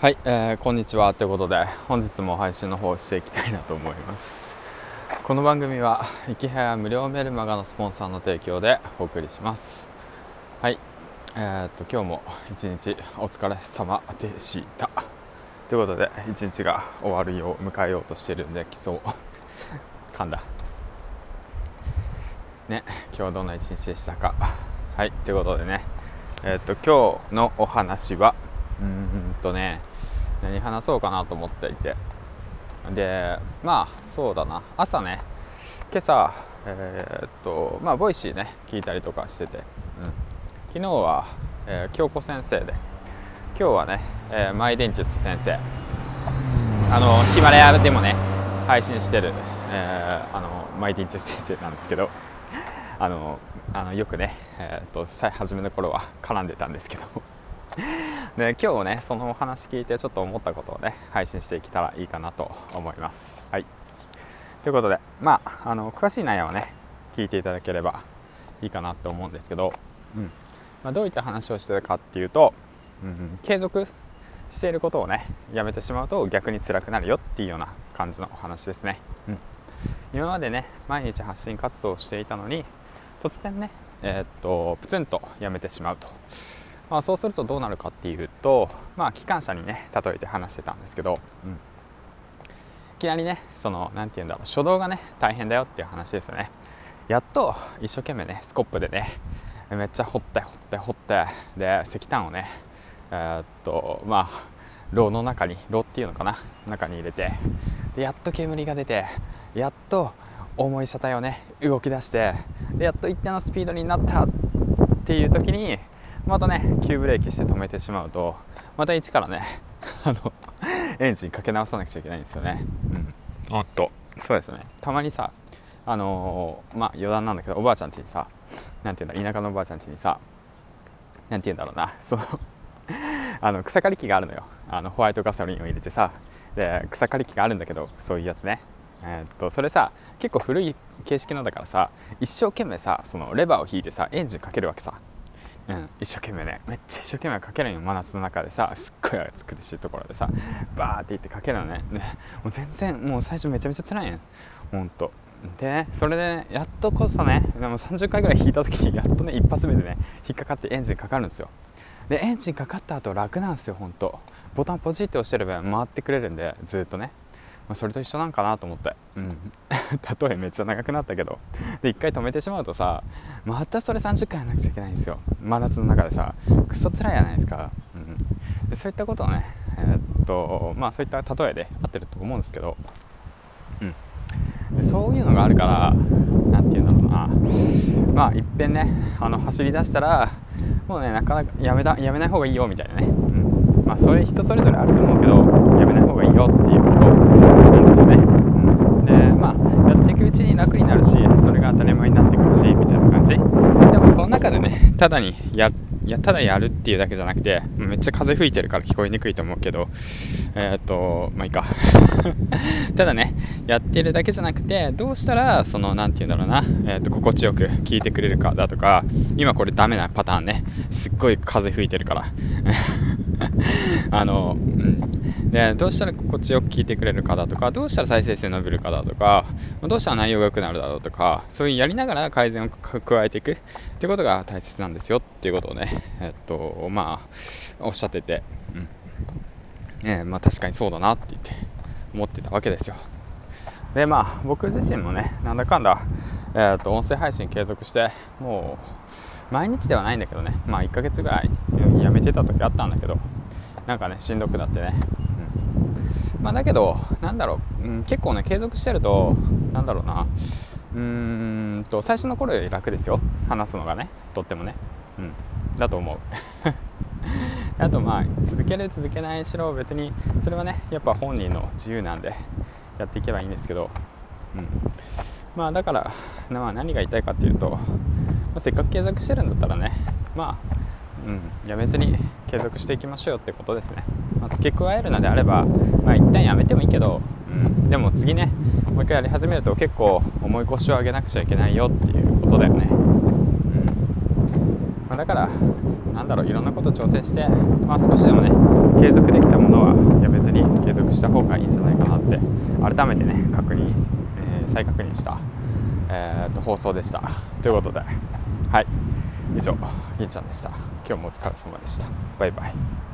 はい、えー、こんにちは。ということで本日も配信の方していきたいなと思います。この番組は生きはや無料メルマガのスポンサーの提供でお送りします。はいえー、っと今日も一日お疲れ様でした。ということで一日が終わるよう迎えようとしてるんで今日噛んだ。ね今日はどんな一日でしたか。はいということでね。えー、っと今日のお話はうんとね何話そうかなと思っていて。でまあそうだな。朝ね今朝えー、っとまあ Voicy ね聞いたりとかしてて、うん、昨日は、えー、京子先生で。今日はね、えー、マイデンティス先生。あのヒマラヤでもね配信してる、えー、あのマイデンティス先生なんですけど。あのあのよくね、えー、っと初めの頃は絡んでたんですけど。で今日ねそのお話聞いてちょっと思ったことをね配信していけたらいいかなと思います。はい。ということでまああの詳しい内容はね聞いていただければいいかなと思うんですけど、うん。まあ、どういった話をしてるかっていうと、うん、継続していることをねやめてしまうと逆に辛くなるよっていうような感じのお話ですね、うん、今までね毎日発信活動をしていたのに突然ねえー、っとプツンとやめてしまうと。まあ、そうするとどうなるかっていうと、まあ、機関車にね例えて話してたんですけど、うん、いきなりねその何て言うんだろう初動がね大変だよっていう話ですよね。やっと一生懸命ねスコップでねめっちゃ掘って掘って掘ってで石炭をねえー、っとまあ炉の中に炉っていうのかな中に入れてでやっと煙が出てやっと重い車体をね動き出してでやっと一定のスピードになったっていう時にまたね急ブレーキして止めてしまうとまた一からね あのエンジンかけ直さなくちゃいけないんですよね。うん。あっと。そうですね。たまにさあのー、まあ余談なんだけどおばあちゃんちにさ何て言うんだ田舎のおばあちゃんちにさ何て言うんだろうな。その あの草刈り機があるのよ。あのホワイトガソリンを入れてさで草刈り機があるんだけどそういうやつね。えー、っとそれさ結構古い形式のだからさ一生懸命さそのレバーを引いてさエンジンかけるわけさうん、一生懸命ねめっちゃ一生懸命かけるんよ真夏の中でさすっごい暑苦しいところでさバーっていってかけるのね。ねもう全然もう最初めちゃめちゃ辛いねほんと。でねそれでねやっとこそねでも30回ぐらい引いた時に やっとね一発目でね引っかかってエンジンかかるんですよ。でエンジンかかった後楽なんですよほんと。ボタンポチって押してれば回ってくれるんでずっとね。まあ、それと一緒なんかなと思って、うん、例えめっちゃ長くなったけど。で1回止めてしまうとさまたそれ30回やらなくちゃいけないんですよ。真夏の中でさクソ辛いじゃないですか、うん、でそういったことをねえー、っとまあそういった例えで合ってると思うんですけど、うん、そういうのがあるから何て言うんだろうな。まあいっぺんねあの走り出したらもうねなかなかやめだやめない方がいいよみたいなね、うん、まあそれ人それぞれあると思うけどやめない方がいいよっていうことですよね、うん、でまあやっていくうちに楽になるしそれが当たり前になってくるしみたいな感じでもその中でねただにややただやるっていうだけじゃなくてめっちゃ風吹いてるから聞こえにくいと思うけどえー、っとまあいいか。ただねやってるだけじゃなくてどうしたらその何て言うんだろうな、えー、っと心地よく聞いてくれるかだとか今これダメなパターンね。すっごい風吹いてるから。あの、うん、でどうしたら心地よく聞いてくれるかだとかどうしたら再生数伸びるかだとかどうしたら内容が良くなるだろうとかそういうやりながら改善を加えていく。ってことが大切なんですよっていうことをねえっとまあおっしゃってて、うん。え、まあ、確かにそうだなって言って思ってたわけですよ。でまあ僕自身もねなんだかんだ、えー、と音声配信継続してもう毎日ではないんだけどねまあ1ヶ月ぐらいやめてた時あったんだけどなんかねしんどくなってね、まあだけどなんだろう、うん、結構ね継続してるとなんだろうな。うーんと最初の頃より楽ですよ。話すのがねとってもね。うん。だと思う。あとまあ続ける続けないしろ別にそれはねやっぱ本人の自由なんでやっていけばいいんですけど、うん、まあだから、まあ、何が言いたいかっていうと、まあ、せっかく継続してるんだったらねまあうんい、やめずに継続していきましょうってことですね、付け加えるのであれば、まあ、一旦やめてもいいけど、うん、でも次ねもう一回やり始めると結構重い腰を上げなくちゃいけないよっていうことだよね、うん。まあ、だからなんだろういろんなこと挑戦して、まあ、少しでもね継続できたものはやめずに継続した方がいいんじゃないかなって改めてね確認、えー、再確認した、えーと、放送でした。ということではい。以上銀ちゃんでした。今日もお疲れ様でした。バイバイ。